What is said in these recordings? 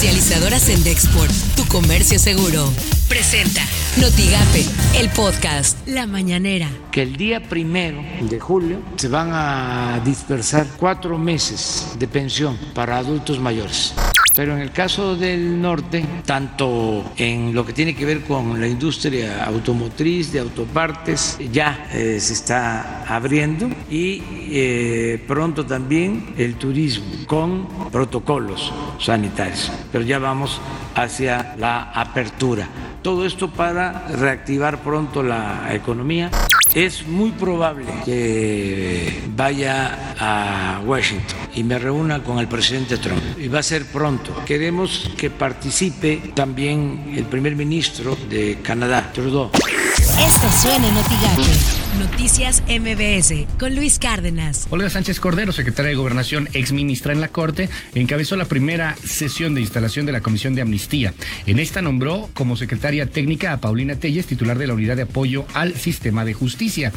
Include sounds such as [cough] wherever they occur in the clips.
Comercializadoras en Dexport, tu comercio seguro. Presenta Notigape, el podcast La Mañanera. Que el día primero de julio se van a dispersar cuatro meses de pensión para adultos mayores. Pero en el caso del norte, tanto en lo que tiene que ver con la industria automotriz, de autopartes, ya eh, se está abriendo y eh, pronto también el turismo con protocolos sanitarios. Pero ya vamos hacia la apertura. Todo esto para reactivar pronto la economía. Es muy probable que vaya a Washington y me reúna con el presidente Trump. Y va a ser pronto. Queremos que participe también el primer ministro de Canadá, Trudeau. Esto suena en Noticias MBS con Luis Cárdenas. Olga Sánchez Cordero, secretaria de Gobernación, ex ministra en la Corte, encabezó la primera sesión de instalación de la Comisión de Amnistía. En esta nombró como secretaria técnica a Paulina Telles, titular de la Unidad de Apoyo al Sistema de Justicia.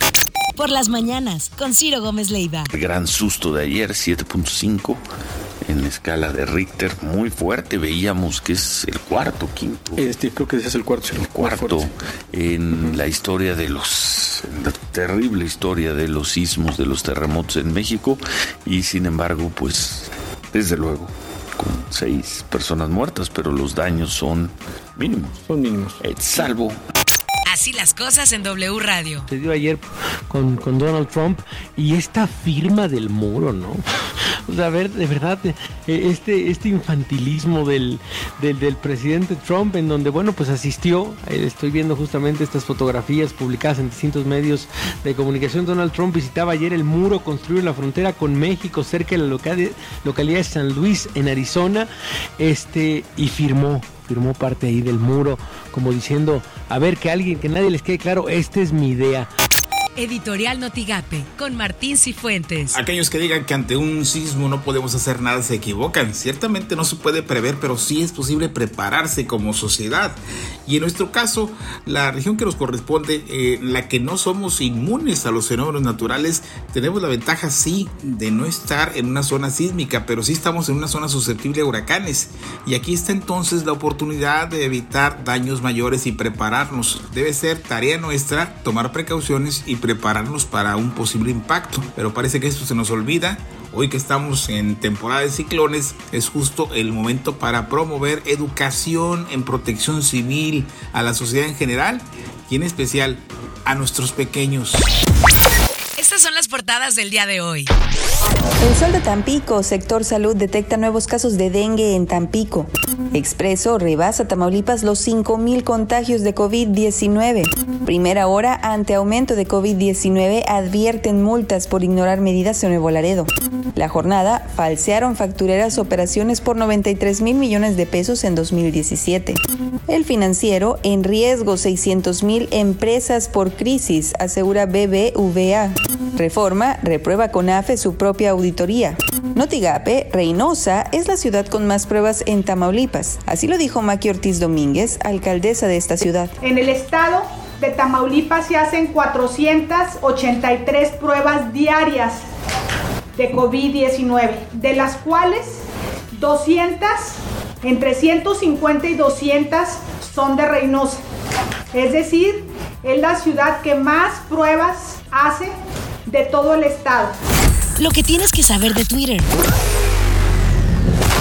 Por las mañanas, con Ciro Gómez Leiva. El gran susto de ayer, 7.5 en la escala de Richter, muy fuerte. Veíamos que es el cuarto, quinto. Este, creo que es el cuarto. El cuarto en la historia de los, la terrible historia de los sismos, de los terremotos en México. Y sin embargo, pues, desde luego, con seis personas muertas, pero los daños son mínimos. Son mínimos. Eh, salvo Así las cosas en W Radio. Se dio ayer con, con Donald Trump y esta firma del muro, ¿no? [laughs] O sea, a ver, de verdad, eh, este, este infantilismo del, del, presidente Trump, en donde, bueno, pues asistió, eh, estoy viendo justamente estas fotografías publicadas en distintos medios de comunicación, Donald Trump visitaba ayer el muro construido en la frontera con México, cerca de la localidad, de San Luis, en Arizona, este, y firmó firmó parte ahí del muro, como diciendo, a ver, que alguien, que nadie les quede claro, esta es mi idea. Editorial Notigape con Martín Cifuentes. Aquellos que digan que ante un sismo no podemos hacer nada se equivocan. Ciertamente no se puede prever, pero sí es posible prepararse como sociedad. Y en nuestro caso, la región que nos corresponde, eh, la que no somos inmunes a los fenómenos naturales, tenemos la ventaja sí de no estar en una zona sísmica, pero sí estamos en una zona susceptible a huracanes. Y aquí está entonces la oportunidad de evitar daños mayores y prepararnos. Debe ser tarea nuestra tomar precauciones y prepararnos para un posible impacto. Pero parece que esto se nos olvida. Hoy que estamos en temporada de ciclones, es justo el momento para promover educación en protección civil a la sociedad en general y en especial a nuestros pequeños. Estas son las portadas del día de hoy. El Sol de Tampico, sector salud, detecta nuevos casos de dengue en Tampico. Expreso rebasa Tamaulipas los 5.000 contagios de COVID-19. Primera hora ante aumento de COVID-19 advierten multas por ignorar medidas en Nuevo Laredo. La jornada falsearon factureras operaciones por 93 mil millones de pesos en 2017. El financiero en riesgo 600 mil empresas por crisis, asegura BBVA. Reforma reprueba con AFE su propia auditoría. Notigape, Reynosa, es la ciudad con más pruebas en Tamaulipas. Así lo dijo Maki Ortiz Domínguez, alcaldesa de esta ciudad. En el estado de Tamaulipas se hacen 483 pruebas diarias de COVID-19, de las cuales 200, entre 150 y 200 son de Reynosa. Es decir, es la ciudad que más pruebas hace de todo el estado. Lo que tienes que saber de Twitter.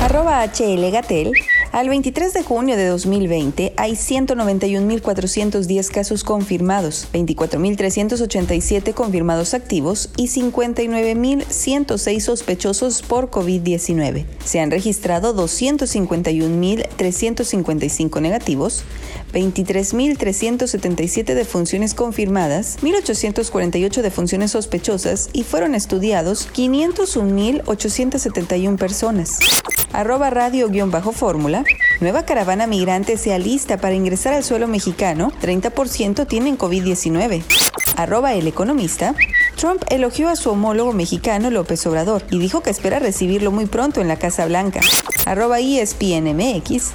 Arroba HL Gatel. Al 23 de junio de 2020 hay 191.410 casos confirmados, 24.387 confirmados activos y 59.106 sospechosos por COVID-19. Se han registrado 251.355 negativos, 23.377 defunciones confirmadas, 1.848 defunciones sospechosas y fueron estudiados 501.871 personas. Arroba radio-fórmula. Nueva caravana migrante se alista para ingresar al suelo mexicano. 30% tienen COVID-19. Arroba el economista. Trump elogió a su homólogo mexicano López Obrador y dijo que espera recibirlo muy pronto en la Casa Blanca. Arroba ESPNMX.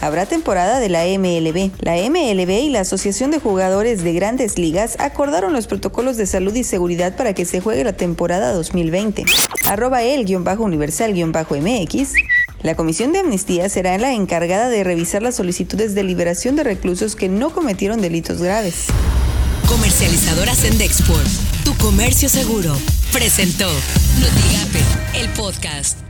Habrá temporada de la MLB. La MLB y la Asociación de Jugadores de Grandes Ligas acordaron los protocolos de salud y seguridad para que se juegue la temporada 2020. Arroba el-universal-mx. La Comisión de Amnistía será la encargada de revisar las solicitudes de liberación de reclusos que no cometieron delitos graves. Comercializadora Sendexport, tu comercio seguro, presentó Notigape, el podcast.